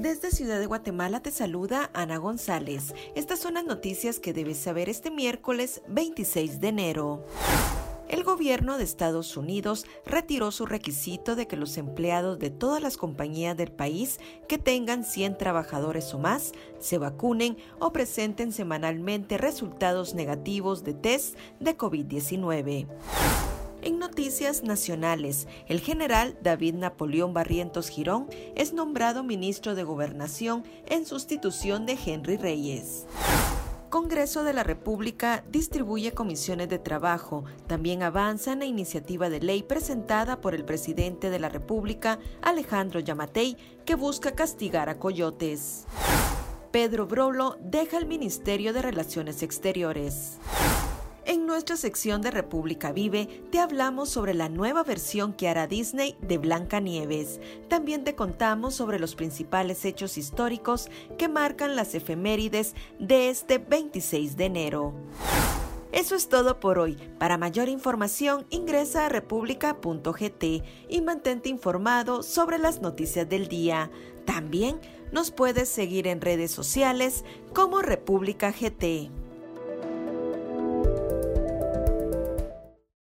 Desde Ciudad de Guatemala te saluda Ana González. Estas son las noticias que debes saber este miércoles 26 de enero. El gobierno de Estados Unidos retiró su requisito de que los empleados de todas las compañías del país que tengan 100 trabajadores o más se vacunen o presenten semanalmente resultados negativos de test de COVID-19. Noticias nacionales, el general David Napoleón Barrientos Girón es nombrado ministro de Gobernación en sustitución de Henry Reyes. Congreso de la República distribuye comisiones de trabajo. También avanza en la iniciativa de ley presentada por el presidente de la República, Alejandro Yamatei, que busca castigar a coyotes. Pedro Brolo deja el Ministerio de Relaciones Exteriores. En nuestra sección de República Vive te hablamos sobre la nueva versión que hará Disney de Blancanieves. También te contamos sobre los principales hechos históricos que marcan las efemérides de este 26 de enero. Eso es todo por hoy. Para mayor información ingresa a república.gt y mantente informado sobre las noticias del día. También nos puedes seguir en redes sociales como República GT.